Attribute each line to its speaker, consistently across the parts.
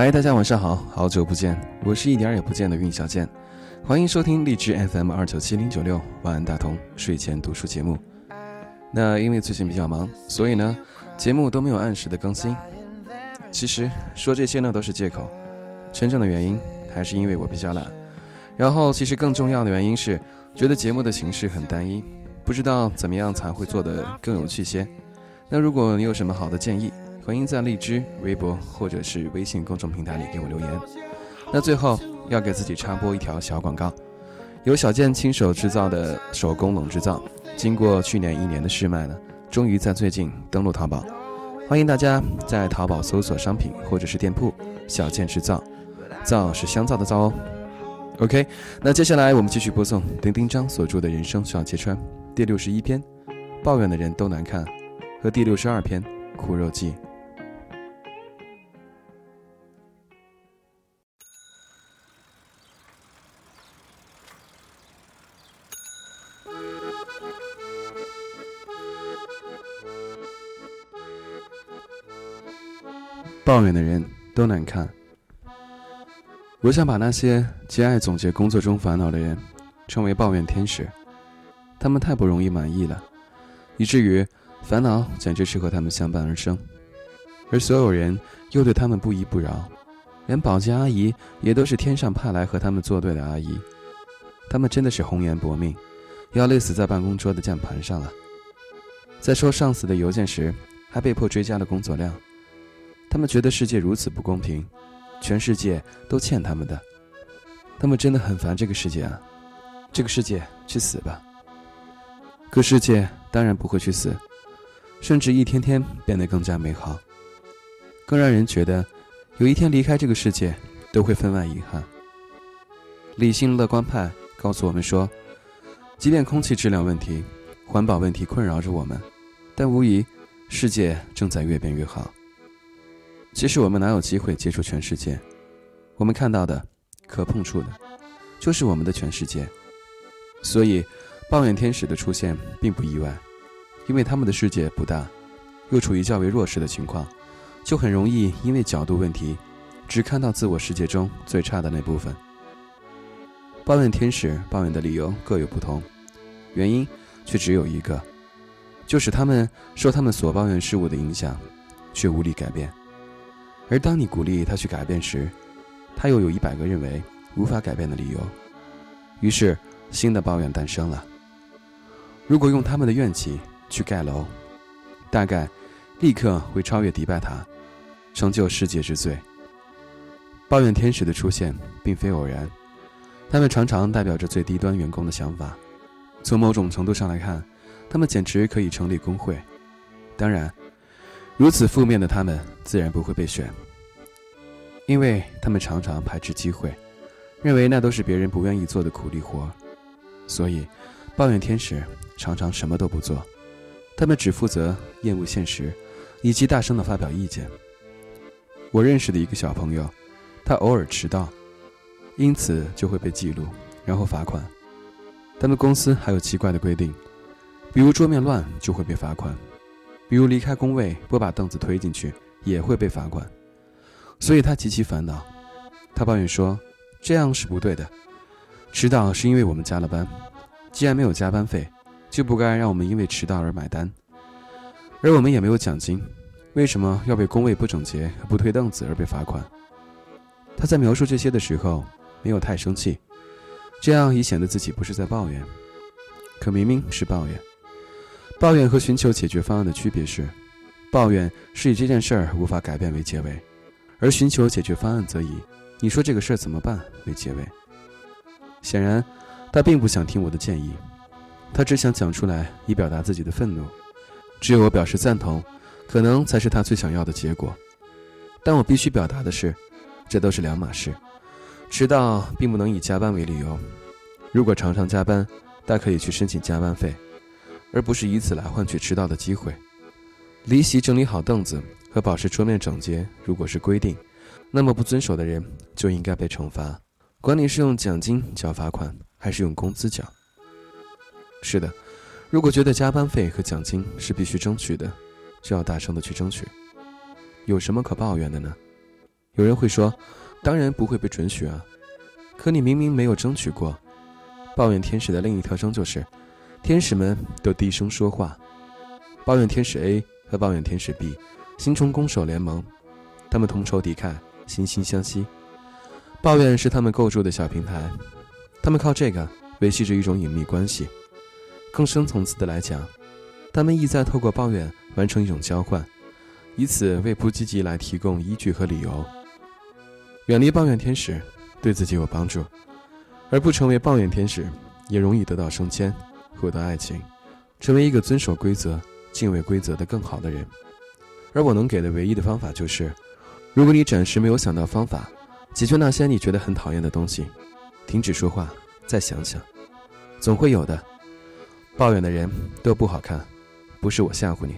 Speaker 1: 嗨，大家晚上好，好久不见，我是一点也不见的运小健，欢迎收听荔枝 FM 二九七零九六晚安大同睡前读书节目。那因为最近比较忙，所以呢，节目都没有按时的更新。其实说这些呢都是借口，真正的原因还是因为我比较懒。然后其实更重要的原因是，觉得节目的形式很单一，不知道怎么样才会做得更有趣些。那如果你有什么好的建议，欢迎在荔枝、微博或者是微信公众平台里给我留言。那最后要给自己插播一条小广告：由小健亲手制造的手工冷制皂，经过去年一年的试卖呢，终于在最近登陆淘宝。欢迎大家在淘宝搜索商品或者是店铺“小健制造”，皂是香皂的皂哦。OK，那接下来我们继续播送丁丁章所著的《人生需要揭穿》第六十一篇：抱怨的人都难看，和第六十二篇《苦肉计》。抱怨的人都难看。我想把那些极爱总结工作中烦恼的人称为抱怨天使，他们太不容易满意了，以至于烦恼简直是和他们相伴而生，而所有人又对他们不依不饶，连保洁阿姨也都是天上派来和他们作对的阿姨。他们真的是红颜薄命，要累死在办公桌的键盘上了。在收上司的邮件时，还被迫追加了工作量。他们觉得世界如此不公平，全世界都欠他们的。他们真的很烦这个世界啊！这个世界去死吧！可世界当然不会去死，甚至一天天变得更加美好。更让人觉得，有一天离开这个世界都会分外遗憾。理性乐观派告诉我们说，即便空气质量问题、环保问题困扰着我们，但无疑世界正在越变越好。其实我们哪有机会接触全世界？我们看到的、可碰触的，就是我们的全世界。所以，抱怨天使的出现并不意外，因为他们的世界不大，又处于较为弱势的情况，就很容易因为角度问题，只看到自我世界中最差的那部分。抱怨天使抱怨的理由各有不同，原因却只有一个，就是他们受他们所抱怨事物的影响，却无力改变。而当你鼓励他去改变时，他又有一百个认为无法改变的理由，于是新的抱怨诞生了。如果用他们的怨气去盖楼，大概立刻会超越迪拜塔，成就世界之最。抱怨天使的出现并非偶然，他们常常代表着最低端员工的想法。从某种程度上来看，他们简直可以成立工会。当然。如此负面的他们自然不会被选，因为他们常常排斥机会，认为那都是别人不愿意做的苦力活，所以抱怨天使常常什么都不做，他们只负责厌恶现实，以及大声的发表意见。我认识的一个小朋友，他偶尔迟到，因此就会被记录，然后罚款。他们公司还有奇怪的规定，比如桌面乱就会被罚款。比如离开工位不把凳子推进去也会被罚款，所以他极其烦恼。他抱怨说：“这样是不对的，迟到是因为我们加了班，既然没有加班费，就不该让我们因为迟到而买单。而我们也没有奖金，为什么要被工位不整洁不推凳子而被罚款？”他在描述这些的时候没有太生气，这样以显得自己不是在抱怨，可明明是抱怨。抱怨和寻求解决方案的区别是，抱怨是以这件事儿无法改变为结尾，而寻求解决方案则以“你说这个事儿怎么办”为结尾。显然，他并不想听我的建议，他只想讲出来以表达自己的愤怒。只有我表示赞同，可能才是他最想要的结果。但我必须表达的是，这都是两码事。迟到并不能以加班为理由，如果常常加班，大可以去申请加班费。而不是以此来换取迟到的机会。离席整理好凳子和保持桌面整洁，如果是规定，那么不遵守的人就应该被惩罚。管你是用奖金缴罚款，还是用工资缴。是的，如果觉得加班费和奖金是必须争取的，就要大声的去争取。有什么可抱怨的呢？有人会说，当然不会被准许啊。可你明明没有争取过。抱怨天使的另一特征就是，天使们都低声说话。抱怨天使 A 和抱怨天使 B 形成攻守联盟，他们同仇敌忾，惺惺相惜。抱怨是他们构筑的小平台，他们靠这个维系着一种隐秘关系。更深层次的来讲，他们意在透过抱怨完成一种交换，以此为不积极来提供依据和理由。远离抱怨天使，对自己有帮助。而不成为抱怨天使，也容易得到升迁，获得爱情，成为一个遵守规则、敬畏规则的更好的人。而我能给的唯一的方法就是：如果你暂时没有想到方法解决那些你觉得很讨厌的东西，停止说话，再想想，总会有的。抱怨的人都不好看，不是我吓唬你。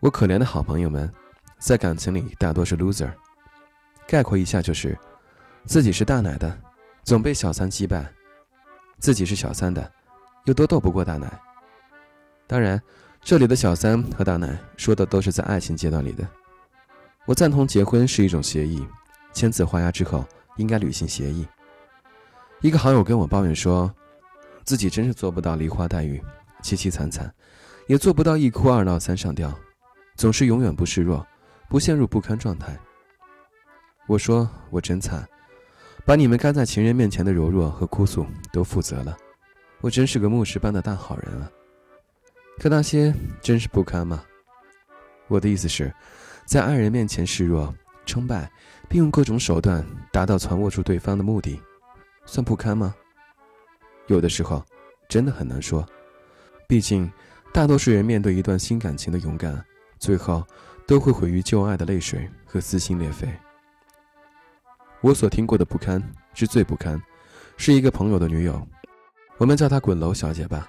Speaker 1: 我可怜的好朋友们，在感情里大多是 loser。概括一下就是：自己是大奶的，总被小三击败；自己是小三的，又都斗不过大奶。当然，这里的小三和大奶说的都是在爱情阶段里的。我赞同结婚是一种协议，签字画押之后应该履行协议。一个好友跟我抱怨说，自己真是做不到梨花带雨，凄凄惨惨。也做不到一哭二闹三上吊，总是永远不示弱，不陷入不堪状态。我说我真惨，把你们该在情人面前的柔弱和哭诉都负责了，我真是个牧师般的大好人啊。可那些真是不堪吗？我的意思是，在爱人面前示弱、称败，并用各种手段达到攒握住对方的目的，算不堪吗？有的时候，真的很难说，毕竟。大多数人面对一段新感情的勇敢，最后都会毁于旧爱的泪水和撕心裂肺。我所听过的不堪之最不堪，是一个朋友的女友，我们叫她“滚楼小姐”吧。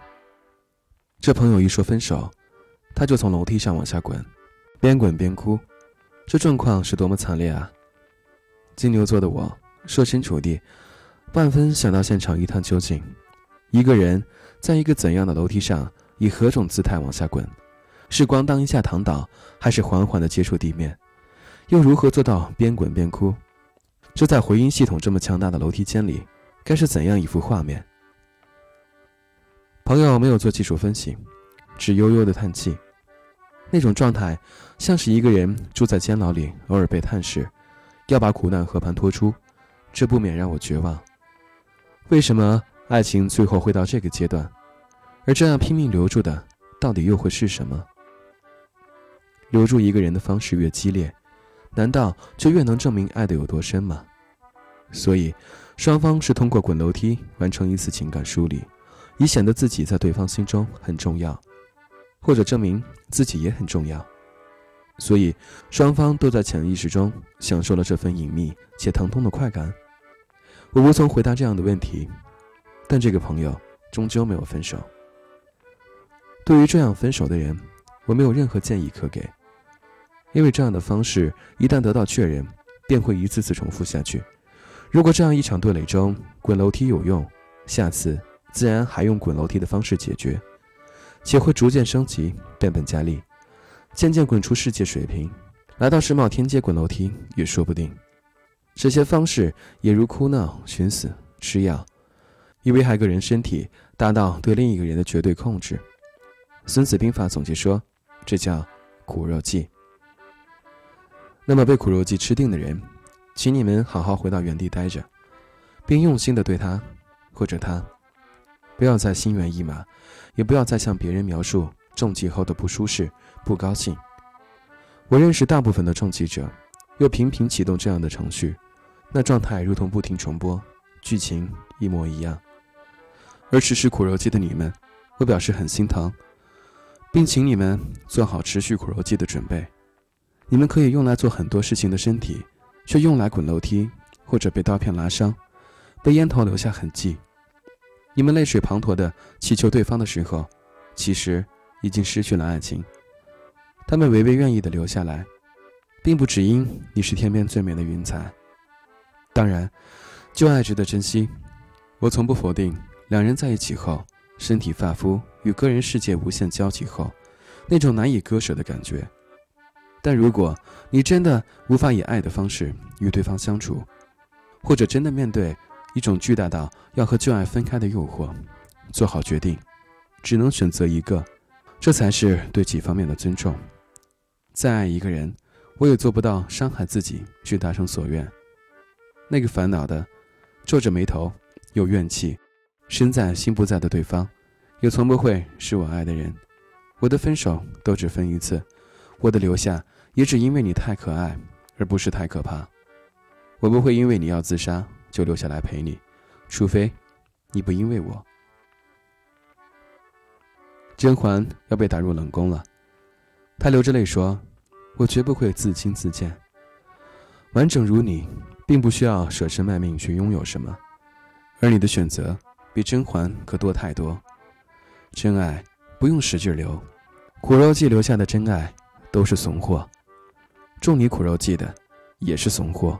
Speaker 1: 这朋友一说分手，她就从楼梯上往下滚，边滚边哭。这状况是多么惨烈啊！金牛座的我，设身处地，万分想到现场一探究竟。一个人在一个怎样的楼梯上？以何种姿态往下滚？是咣当一下躺倒，还是缓缓地接触地面？又如何做到边滚边哭？这在回音系统这么强大的楼梯间里，该是怎样一幅画面？朋友没有做技术分析，只悠悠的叹气。那种状态，像是一个人住在监牢里，偶尔被探视，要把苦难和盘托出，这不免让我绝望。为什么爱情最后会到这个阶段？而这样拼命留住的，到底又会是什么？留住一个人的方式越激烈，难道就越能证明爱的有多深吗？所以，双方是通过滚楼梯完成一次情感梳理，以显得自己在对方心中很重要，或者证明自己也很重要。所以，双方都在潜意识中享受了这份隐秘且疼痛的快感。我无从回答这样的问题，但这个朋友终究没有分手。对于这样分手的人，我没有任何建议可给，因为这样的方式一旦得到确认，便会一次次重复下去。如果这样一场对垒中滚楼梯有用，下次自然还用滚楼梯的方式解决，且会逐渐升级，变本加厉，渐渐滚出世界水平，来到世贸天阶滚楼梯也说不定。这些方式也如哭闹、寻死、吃药，以危害个人身体，达到对另一个人的绝对控制。《孙子兵法》总结说：“这叫苦肉计。”那么被苦肉计吃定的人，请你们好好回到原地待着，并用心的对他或者他，不要再心猿意马，也不要再向别人描述中计后的不舒适、不高兴。我认识大部分的中计者，又频频启动这样的程序，那状态如同不停重播，剧情一模一样。而实施苦肉计的你们，我表示很心疼。并请你们做好持续苦肉计的准备。你们可以用来做很多事情的身体，却用来滚楼梯，或者被刀片拉伤，被烟头留下痕迹。你们泪水滂沱的祈求对方的时候，其实已经失去了爱情。他们唯唯愿意的留下来，并不只因你是天边最美的云彩。当然，旧爱值得珍惜，我从不否定两人在一起后，身体发肤与个人世界无限交集后，那种难以割舍的感觉。但如果你真的无法以爱的方式与对方相处，或者真的面对一种巨大到要和旧爱分开的诱惑，做好决定，只能选择一个，这才是对几方面的尊重。再爱一个人，我也做不到伤害自己去达成所愿。那个烦恼的、皱着眉头、有怨气、身在心不在的对方，也从不会是我爱的人。我的分手都只分一次，我的留下也只因为你太可爱，而不是太可怕。我不会因为你要自杀就留下来陪你，除非你不因为我。甄嬛要被打入冷宫了，她流着泪说：“我绝不会自轻自贱。完整如你，并不需要舍身卖命去拥有什么，而你的选择比甄嬛可多太多。真爱不用使劲留，苦肉计留下的真爱都是怂货，中你苦肉计的也是怂货。”